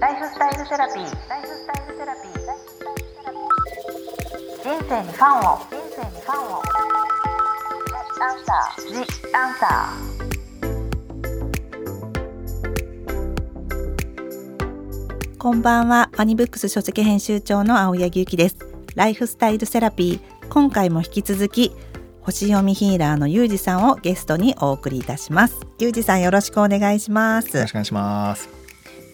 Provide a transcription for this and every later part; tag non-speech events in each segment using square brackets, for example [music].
ライフスタイルセラピー。ライフスタイルセラピー。人生にファンを。人生にファンを。アンサー。ジアンサー。こんばんは、ワニブックス書籍編集長の青柳ゆきです。ライフスタイルセラピー。今回も引き続き星読みヒーラーのゆうじさんをゲストにお送りいたしますゆうじさんよろしくお願いしますよろしくお願いします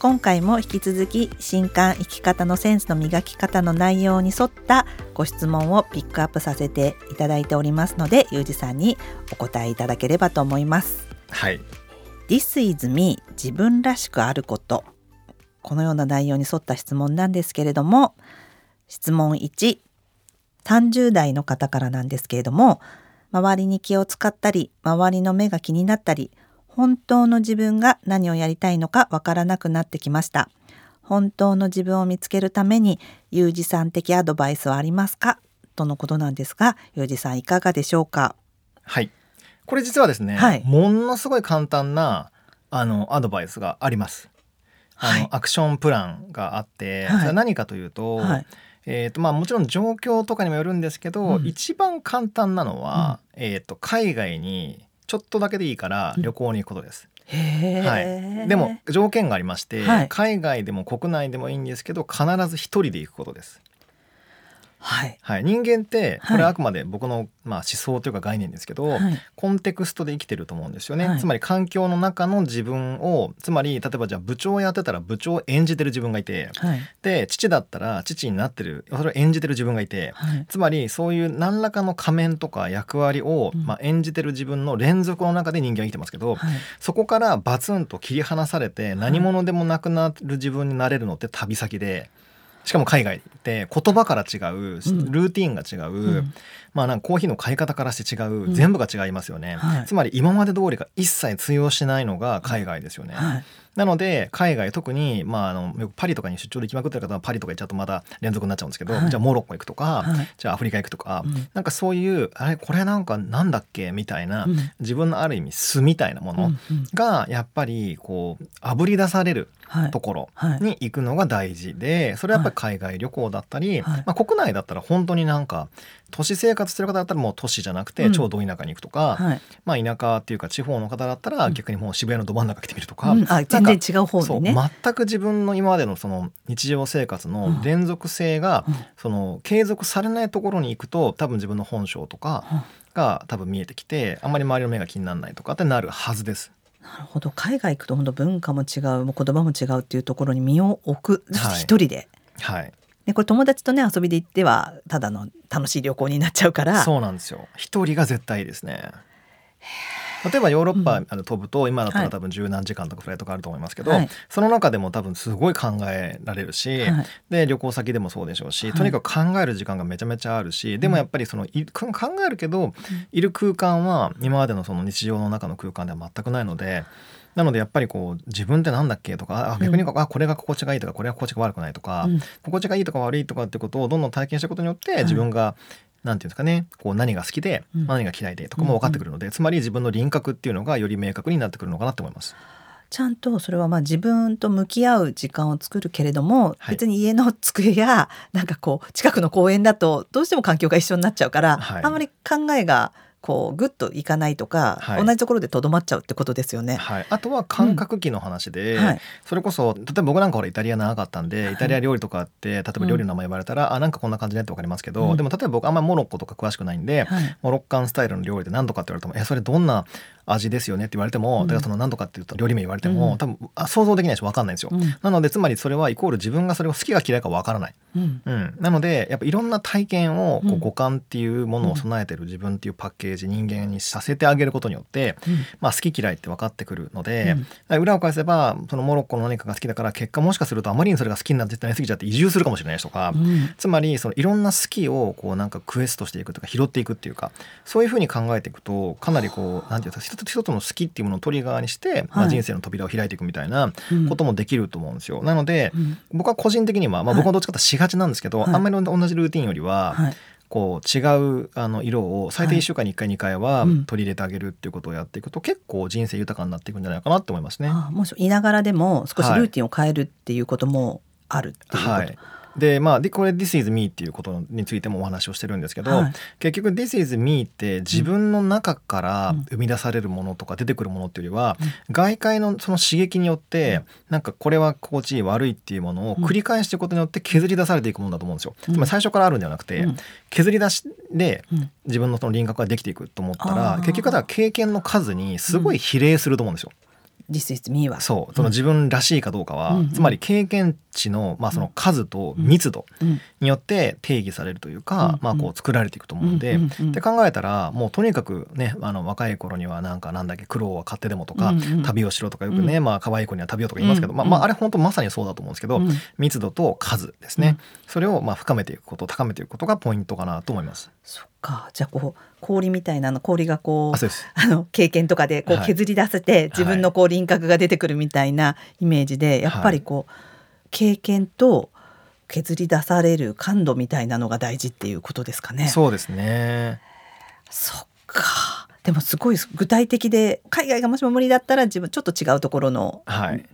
今回も引き続き新刊生き方のセンスの磨き方の内容に沿ったご質問をピックアップさせていただいておりますのでゆうじさんにお答えいただければと思います。はい This is me 自分らしくあることこのような内容に沿った質問なんですけれども質問1 30代の方からなんですけれども周りに気を使ったり周りの目が気になったり本当の自分が何をやりたいのかわからなくなってきました。本当の自分を見つけるために有事さん的アドバイスはありますか？とのことなんですが有事さんいかがでしょうか？はい。これ実はですね、はい、ものすごい簡単なあのアドバイスがあります。あの、はい、アクションプランがあって、はい、それは何かというと、はい。えーとまあ、もちろん状況とかにもよるんですけど、うん、一番簡単なのは、うん、えーと、海外にちょっとだけでいいから旅行に行くことです。はい、でも条件がありまして、はい、海外でも国内でもいいんですけど必ず一人で行くことです。はい、はい、人間ってこれはあくまで僕の、まあ、思想というか概念ですけど、はい、コンテクストで生きてると思うんですよね、はい、つまり環境の中の自分をつまり例えばじゃあ部長やってたら部長を演じてる自分がいて、で父だったら父になってるそれを演じてる自分がいて、つまりそういう何らかの仮面とか役割を、まあ、演じてる自分の連続の中で人間は生きてますけど、そこからバツンと切り離されて何者でもなくなる自分になれるのって旅先で。しかも海外って言葉から違うルーティンが違う、うん、まあなんかコーヒーの買い方からして違う、うん、全部が違いますよね、はい、つまり今まで通りが一切通用しないのが海外ですよね、はい。なので海外特に、まあ、あのパリとかに出張で行きまくってる方はパリとか行っちゃうとまた連続になっちゃうんですけど、はい、じゃあモロッコ行くとか、はい、じゃあアフリカ行くとか、うん、なんかそういうあれこれなんかなんだっけみたいな、うん、自分のある意味素みたいなものがやっぱりこうあぶり出されるところに行くのが大事でそれはやっぱり海外旅行だったり、まあ、国内だったら本当になんか都市生活してる方だったらもう都市じゃなくて超ど田舎に行くとか、まあ田舎っていうか地方の方だったら逆にもう渋谷のど真ん中来てみるとか、うん、あ全然違う方にね。全く自分の今までのその日常生活の連続性が、その継続されないところに行くと多分自分の本性とかが多分見えてきてあんまり周りの目が気にならないとかってなるはずです。なるほど。海外行くと本当文化も違うもう言葉も違うっていうところに身を置く。一人で、はい、はいでこれ友達とね遊びで行ってはただの楽しい旅行になっちゃうから。そうなんですよ。一人が絶対いいですね例えばヨーロッパ、あの飛ぶと今だったら多分十何時間とかフライトがあると思いますけど、はい、その中でも多分すごい考えられるし、はい、で旅行先でもそうでしょうし、とにかく考える時間がめちゃめちゃあるし、でもやっぱりそのい考えるけど、いる空間は今までのその日常の中の空間では全くないので。なのでやっぱりこう自分ってなんだっけとかあ逆に、うん、あこれが心地がいいとかこれが心地が悪くないとか、うん、心地がいいとか悪いとかってことをどんどん体験したことによって自分が、なんていうんですかねこう何が好きで、うん、何が嫌いでとかも分かってくるので、つまり自分の輪郭っていうのがより明確になってくるのかなと思います。ちゃんとそれはまあ自分と向き合う時間を作るけれども、はい、別に家の机やなんかこう近くの公園だとどうしても環境が一緒になっちゃうから、はい、あんまり考えがこうグッといかないとか、はい、同じところでとどまっちゃうってことですよね。はい、あとは感覚器の話で、うん。はい、それこそ例えば僕なんかほらイタリア長かったんで、イタリア料理とかって例えば料理の名前言われたら、うん、あなんかこんな感じねって分かりますけど、うん、でも例えば僕あんまりモロッコとか詳しくないんで、モロッカンスタイルの料理で何とかって言われてもえそれどんな味ですよねって言われても、だからその何とかっていうと料理名言われても、多分あ想像できないし分かんないんですよ、なのでつまりそれはイコール自分がそれを好きか嫌いか分からない、うん。なのでやっぱいろんな体験をこう五感っていうものを備えてる自分っていうパッケージ人間にさせてあげることによって、まあ、好き嫌いって分かってくるので、裏を返せばそのモロッコの何かが好きだから結果もしかするとあまりにそれが好きになってなりすぎちゃって移住するかもしれないしとか、つまりそのいろんな好きをこうなんかクエストしていくとか拾っていくっていうかそういうふうに考えていくとかなりこうなんていうか一つ一つの好きっていうものをトリガーにして、まあ、人生の扉を開いていくみたいなこともできると思うんですよ。なので、僕は個人的には、まあ、僕はどっちかとしがちなんですけど、あんまり同じルーティンよりは、こう違うあの色を最低1週間に1回2回は取り入れてあげるっていうことをやっていくと、結構人生豊かになっていくんじゃないかなって思いますね。あもしいながらでも少しルーティンを変えるっていうこともあるっていうこと、はいでまあでこれ「This is me」っていうことについてもお話をしてるんですけど、はい、結局「This is me」って自分の中から生み出されるものとか出てくるものっていうよりは、うん、外界のその刺激によって、うん、なんかこれは心地いい悪いっていうものを繰り返していくことによって削り出されていくものだと思うんですよ。うん、つまり最初からあるんではなくて、削り出しで自分のその輪郭ができていくと思ったら、結局は経験の数にすごい比例すると思うんですよ。This is me は。そう。その自分らしいかどうかは、うん、つまり経験値の,、まあその数と密度によって定義されるというか、うん、まあ、こう作られていくと思うんで、うん、って考えたらもうとにかくねあの若い頃にはなんかなんだっけ苦労は買ってでもとか、旅をしろとかよくね、まあ可愛い子には旅をとか言いますけど、まあ、まああれ本当まさにそうだと思うんですけど、密度と数ですね、それをまあ深めていくこと高めていくことがポイントかなと思います。そっか。じゃあこう氷みたいなの氷がこうあの経験とかでこう削り出せて、はい、自分のこう輪郭が出てくるみたいなイメージで、やっぱりこう経験と削り出される感度みたいなのが大事っていうことですかね。そうですね。そっかでもすごい具体的で海外がもしも無理だったら自分ちょっと違うところの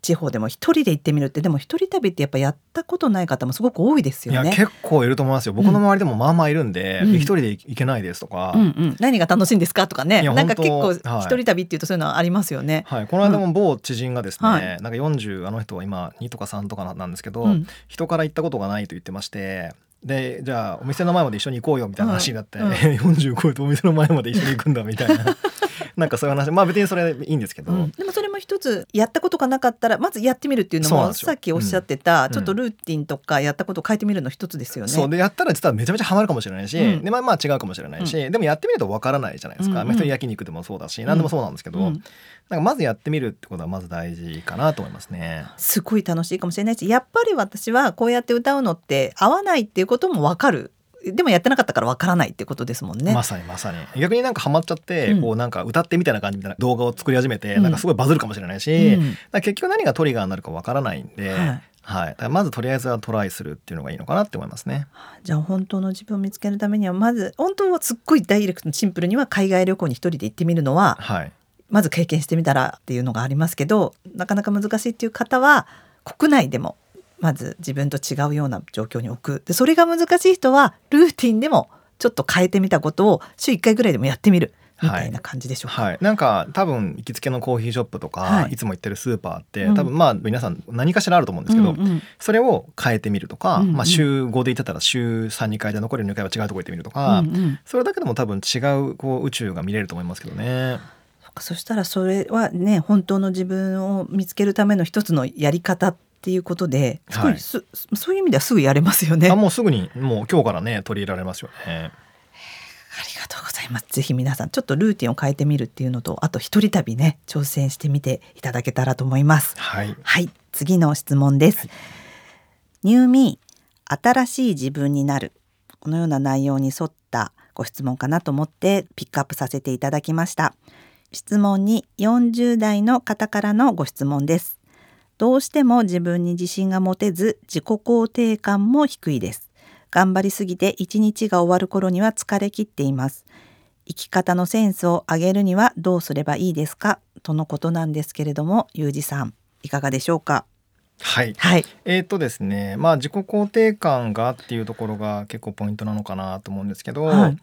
地方でも一人で行ってみるって、はい、でも一人旅ってやっぱやったことない方もすごく多いですよね。結構いると思いますよ。僕の周りでもまあまあいるんで、うん、一人で行けないですとか、うんうん、何が楽しいんですかとかね。なんか結構一人旅っていうとそういうのはありますよね。はい、この間も某知人がですね、うんはい、なんか40あの人は今2とか3とかなんですけど、うん、人から行ったことがないと言ってまして。でじゃあお店の前まで一緒に行こうよみたいな話になって、うんうん、[laughs] 40超えてお店の前まで一緒に行くんだみたいななんかそういう話。まあ別にそれいいんですけど、うん、でもそれも一つやったことがなかったらまずやってみるっていうのもさっきおっしゃってた、うん、ちょっとルーティンとかやったことを変えてみるの一つですよね。そう。でやったら実はめちゃめちゃハマるかもしれないし、うん、でまあまあ違うかもしれないし、でもやってみるとわからないじゃないですか、うん。うん、焼肉でもそうだし何でもそうなんですけど、なんかまずやってみるってことはまず大事かなと思いますね。すごい楽しいかもしれないしやっぱり私はこうやって歌うのって合わないっていうこともわかるでもやってなかったからわからないってことですもんね。まさにまさに逆になんかハマっちゃって、うん、こうなんか歌ってみたいな感じみたいな動画を作り始めて、うん、なんかすごいバズるかもしれないし、うん、結局何がトリガーになるかわからないんで。はいはい、まずとりあえずはトライするっていうのがいいのかなって思いますね。じゃあ本当の自分を見つけるためにはまず本当はすっごいダイレクトシンプルには海外旅行に一人で行ってみるのは、はい、まず経験してみたらっていうのがありますけどなかなか難しいっていう方は国内でもまず自分と違うような状況に置く。でそれが難しい人はルーティンでもちょっと変えてみたことを週1回ぐらいでもやってみる。みたいな感じでしょうか、はい。はい、なんか多分行きつけのコーヒーショップとか、はい、いつも行ってるスーパーって、多分まあ皆さん何かしらあると思うんですけど、うんうん、それを変えてみるとか、うんうん、まあ、週5で行ってたら週32回で残りの2回は違うとこ行ってみるとか、うんうん、それだけでも多分違うこう宇宙が見れると思いますけどね。そしたらそれはね本当の自分を見つけるための一つのやり方っていうことで、はい、そういう意味ではすぐやれますよね。あもうすぐにもう今日からね取り入れられますよね。ありがとうございます。ぜひ皆さんちょっとルーティンを変えてみるっていうのと、あと一人旅ね挑戦してみていただけたらと思います。はい。はい、次の質問です。はい、ニューミー新しい自分になるこのような内容に沿ったご質問かなと思ってピックアップさせていただきました。質問に40代の方からのご質問です。どうしても自分に自信が持てず自己肯定感も低いです。頑張りすぎて一日が終わる頃には疲れ切っています。生き方のセンスを上げるにはどうすればいいですか？とのことなんですけれども、ゆうじさんいかがでしょうか？はい、はい、えっ、ー、とですねまあ自己肯定感がっていうところが結構ポイントなのかなと思うんですけど、はい、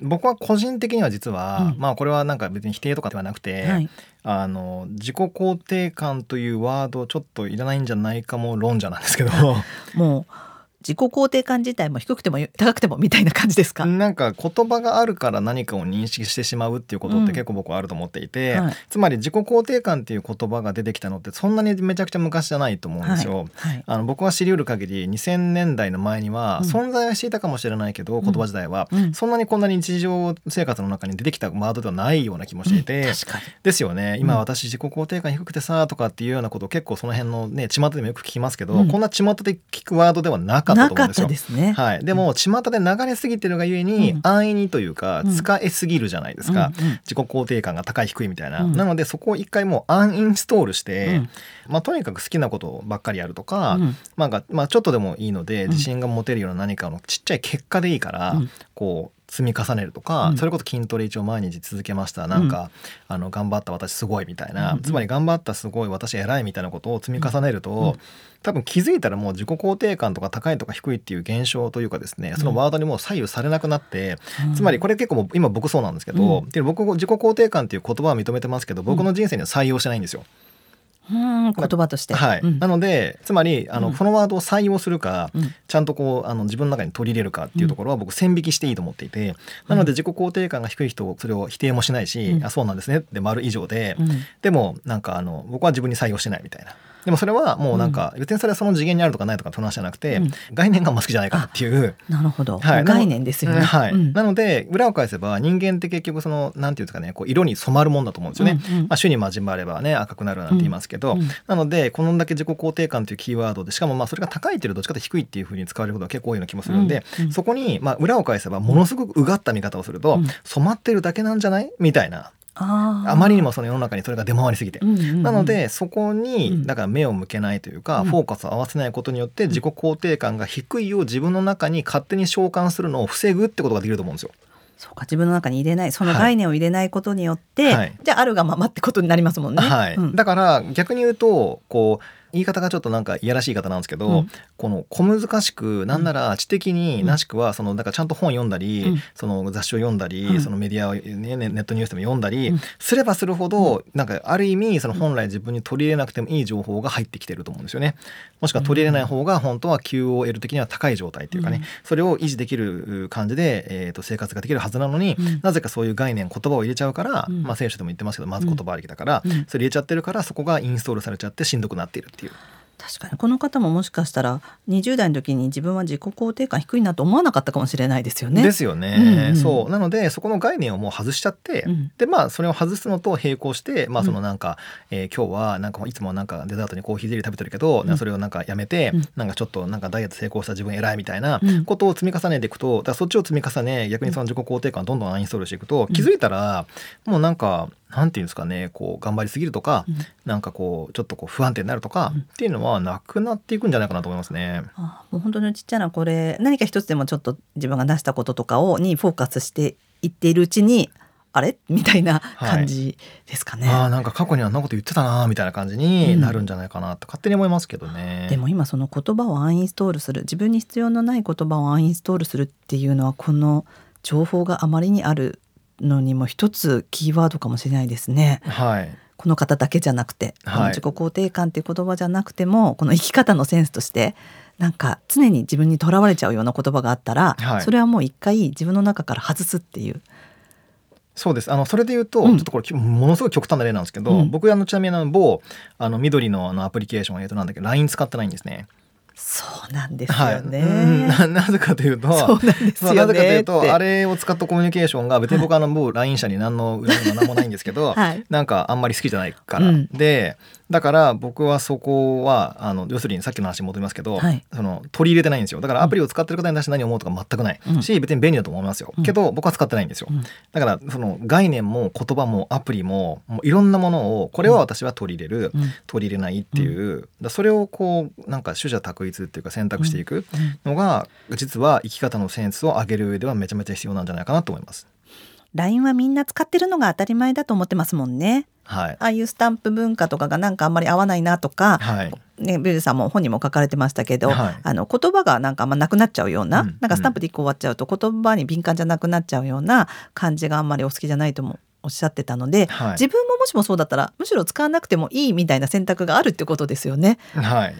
僕は個人的には実は、うん、まあこれはなんか別に否定とかではなくて、はい、あの自己肯定感というワードちょっといらないんじゃないかも論者なんですけど。[laughs] もう自己肯定感自体も低くても高くてもみたいな感じですか？なんか言葉があるから何かを認識してしまうっていうことって結構僕はあると思っていて、うんはい、つまり自己肯定感っていう言葉が出てきたのってそんなにめちゃくちゃ昔じゃないと思うんですよ。はい。はい、あの僕は知りうる限り2000年代の前には存在はしていたかもしれないけど、うん、言葉自体は、そんなにこんなに日常生活の中に出てきたワードではないような気もしていて、ですよね。今私自己肯定感低くてさとかっていうようなことを結構その辺のね巷でもよく聞きますけど、こんな巷で聞くワードではなかかったと思うんですよ。ですね、はい、でも巷で流れすぎてるがゆえに、うん、安易にというか使いすぎるじゃないですか、自己肯定感が高い低いみたいな、うん、なのでそこを一回もうアンインストールして、まあ、とにかく好きなことばっかりやるとか、まあ、まあちょっとでもいいので自信が持てるような何かのちっちゃい結果でいいから、こう積み重ねるとか、うん、それこそ筋トレ一応毎日続けました。なんか、うん、あの頑張った私すごいみたいな、うん、つまり頑張ったすごい私偉いみたいなことを積み重ねると、多分気づいたらもう自己肯定感とか高いとか低いっていう現象というかですねそのワードにもう左右されなくなって、つまりこれ結構今僕そうなんですけど、で僕自己肯定感っていう言葉は認めてますけど僕の人生には採用してないんですよ。うん。言葉として。はい。うん、なのでつまりあの、うん、このワードを採用するか、うん、ちゃんとこうあの自分の中に取り入れるかっていうところは僕線引きしていいと思っていて、なので自己肯定感が低い人それを否定もしないし、あそうなんですねで丸以上で、でもなんかあの僕は自分に採用してないみたいな。でもそれはもうなんか、別にそれはその次元にあるとかないとかって話じゃなくて、概念が好きじゃないかっていう。なるほど、はい、概念ですよね、はい、なので裏を返せば人間って結局そのなんていうんですかねこう色に染まるもんだと思うんですよね、まあ、種に交わればね赤くなるなんて言いますけど、なのでこのだけ自己肯定感というキーワードでしかもまあそれが高いっていうどっちかと低いっていうふうに使われることが結構多いような気もするんで、そこにまあ裏を返せばものすごくうがった見方をすると、染まってるだけなんじゃない？みたいなあまりにもその世の中にそれが出回りすぎて、うんうんうん、なのでそこにだから目を向けないというか、うん、フォーカスを合わせないことによって自己肯定感が低いを自分の中に勝手に召喚するのを防ぐってことができると思うんですよ。そうか自分の中に入れないその概念を入れないことによって、はい、じゃああるがままってことになりますもんね。はい、うん、だから逆に言うとこう言い方がちょっとなんかいやらしい言い方なんですけど、うん、この小難しくなんなら知的になしくはそのだからちゃんと本読んだり、うん、その雑誌を読んだり、うん、そのメディアを、ね、ネットニュースでも読んだりすればするほど、なんかある意味その本来自分に取り入れなくてもいい情報が入ってきてると思うんですよね。もしくは取り入れない方が本当は QOL 的には高い状態っていうかね、それを維持できる感じで、えー、と生活ができるはずなのに、なぜかそういう概念言葉を入れちゃうから、まあ聖書でも言ってますけどまず言葉ありきだから、それ入れちゃってるからそこがインストールされちゃってしんどくなっているっていう。確かに。この方ももしかしたら20代の時に自分は自己肯定感低いなと思わなかったかもしれないですよね。ですよね。うんうん、そう。なのでそこの概念をもう外しちゃって、うん、でまあそれを外すのと並行してまあそのなんか、うん、えー、今日はなんかいつもなんかデザートにコーヒーゼリー食べてるけど、うん、それをなんかやめて、うん、なんかちょっとなんかダイエット成功した自分偉いみたいなことを積み重ねていくとだそっちを積み重ね逆にその自己肯定感をどんどんアインストールしていくと、気づいたらもうなんかなんていうんですかねこう頑張りすぎるとか、うん、なんかこうちょっとこう不安定になるとか、うん、っていうのはなくなっていくんじゃないかなと思いますね。あもう本当にちっちゃなこれ何か一つでもちょっと自分が出したこととかをにフォーカスしていっているうちにあれ？みたいな [laughs] 感じですかね。はい、あなんか過去にはあんなこと言ってたなみたいな感じになるんじゃないかなと勝手に思いますけどね。うん、でも今その言葉をアンインストールする自分に必要のない言葉をアンインストールするっていうのはこの情報があまりにあるのにも一つキーワードかもしれないですね。はい、この方だけじゃなくて、はい、自己肯定感っていう言葉じゃなくてもこの生き方のセンスとしてなんか常に自分にとらわれちゃうような言葉があったら、はい、それはもう一回自分の中から外すっていう。そうですあのそれで言うと、うん、ちょっとこれものすごい極端な例なんですけど、うん、僕あのちなみにあの某あの緑のあのアプリケーション、えー、となんだっけ LINE 使ってないんですね。そうなんですよね、はい、[laughs] なぜかというとそうなぜかというとあれを使ったコミュニケーションが別に僕あのもう LINE 社に何の恨みも何もないんですけど、[laughs] はい、なんかあんまり好きじゃないから、うん、でだから僕はそこはあの要するにさっきの話に戻りますけど、はい、その取り入れてないんですよ。だからアプリを使ってる方に対して何を思うとか全くない、うん、し別に便利だと思いますよ、うん、けど僕は使ってないんですよ、うん、だからその概念も言葉もアプリももういろんなものをこれは私は取り入れる、取り入れないっていう、だそれをこうなんか取捨択一っていうか選択していくのが、実は生き方のセンスを上げる上ではめちゃめちゃ必要なんじゃないかなと思います。LINE はみんな使ってるのが当たり前だと思ってますもんね。はい、ああいうスタンプ文化とかがなんかあんまり合わないなとか、はい、ね、ビルさんも本にも書かれてましたけど、はい、あの言葉がなんかあんまなくなっちゃうようなうん、なんかスタンプで一個終わっちゃうと言葉に敏感じゃなくなっちゃうような感じがあんまりお好きじゃないともおっしゃってたので、はい、自分ももしもそうだったらむしろ使わなくてもいいみたいな選択があるってことですよね。はい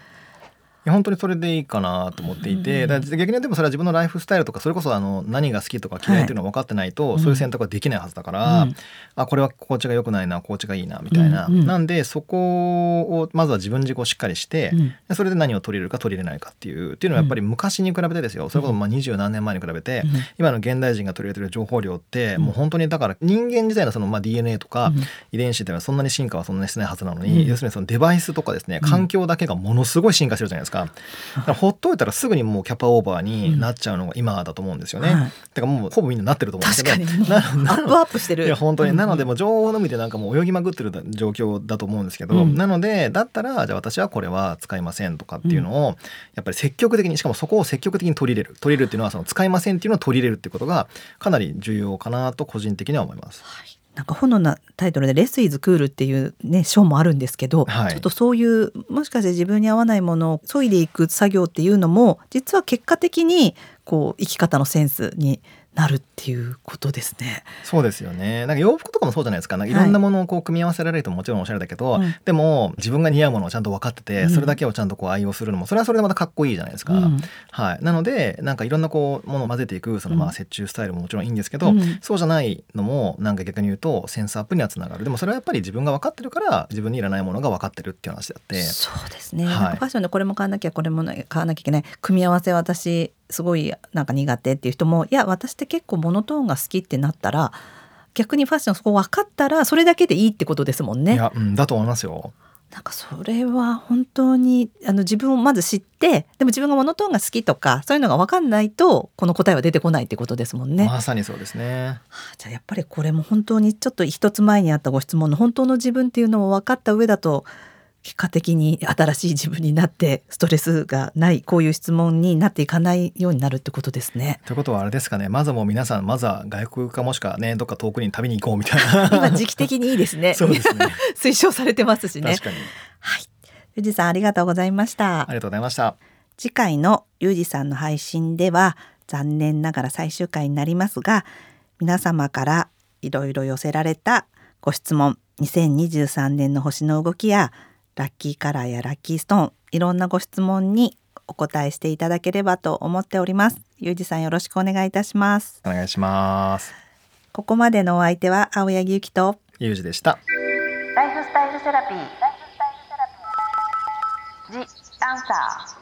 や本当にそれでいいかなと思っていて、うん、逆にでもそれは自分のライフスタイルとかそれこそあの何が好きとか嫌いというのは分かってないと、はい、そういう選択はできないはずだから、うん、あこれは心地が良くないな心地がいいなみたいな、うんうん、なんでそこをまずは自分自己をしっかりして、うん、それで何を取り入れるか取り入れないかっていうっていうのはやっぱり昔に比べてですよ。それこそまあ二十何年前に比べて、今の現代人が取り入れてる情報量ってもう本当にだから人間自体のそのまあ DNA とか遺伝子っていうのはそんなに進化はそんなにしてないはずなのに、要するにそのデバイスとかですね環境だけがものすごい進化してるじゃないですか。ですか。ほっといたらすぐにもうキャパオーバーになっちゃうのが今だと思うんですよね、うんはい、だからもうほぼみんななってると思うんですけどアップアップしてる。いや本当に、なのでもう情報のみでなんかもう泳ぎまくってる状況だと思うんですけど、うん、なのでだったらじゃあ私はこれは使いませんとかっていうのを、やっぱり積極的にしかもそこを積極的に取り入れる。取り入れるっていうのはその使いませんっていうのを取り入れるっていうことがかなり重要かなと個人的には思います。はいなんか本のタイトルで「レス・イズ・クール」っていうね章もあるんですけど、はい、ちょっとそういうもしかして自分に合わないものを削いでいく作業っていうのも実は結果的にこう生き方のセンスになるっていうことですね。そうですよね。なんか洋服とかもそうじゃないですか。なんかいろんなものをこう組み合わせられるともちろんおしゃれだけど、はい、でも自分が似合うものをちゃんと分かってて、それだけをちゃんとこう愛用するのもそれはそれでまたかっこいいじゃないですか。うん、はい。なのでなんかいろんなこうものを混ぜていくそのまあ折衷スタイルももちろんいいんですけど、うん、そうじゃないのもなんか逆に言うとセンスアップにはつながる。でもそれはやっぱり自分が分かってるから自分にいらないものが分かってるっていう話であって。そうですね。はい、ファッションでこれも買わなきゃこれも買わなきゃいけない組み合わせ私すごいなんか苦手っていう人もいや私って結構モノトーンが好きってなったら逆にファッションそこ分かったらそれだけでいいってことですもんね。いや、うん、だと思いますよ。なんかそれは本当にあの自分をまず知ってでも自分がモノトーンが好きとかそういうのが分かんないとこの答えは出てこないってことですもんね。まさにそうですね。はあ、じゃあやっぱりこれも本当にちょっと一つ前にあったご質問の本当の自分っていうのを分かった上だと結果的に新しい自分になってストレスがないこういう質問になっていかないようになるってことですね。ということはあれですかね。まずもう皆さんまずは外国かもしくはねどっか遠くに旅に行こうみたいな。今時期的にいいですね。[laughs] そうですね。推奨されてますしね。確かに。はい。ゆうじさんありがとうございました。ありがとうございました。次回のゆうじさんの配信では残念ながら最終回になりますが皆様からいろいろ寄せられたご質問2023年の星の動きやラッキーカラーやラッキーストーンいろんなご質問にお答えしていただければと思っております。ゆうじさんよろしくお願いいたします。お願いします。ここまでのお相手は青柳ゆきと。ゆうじでした。ライフスタイルセラピー。ジ・アンサー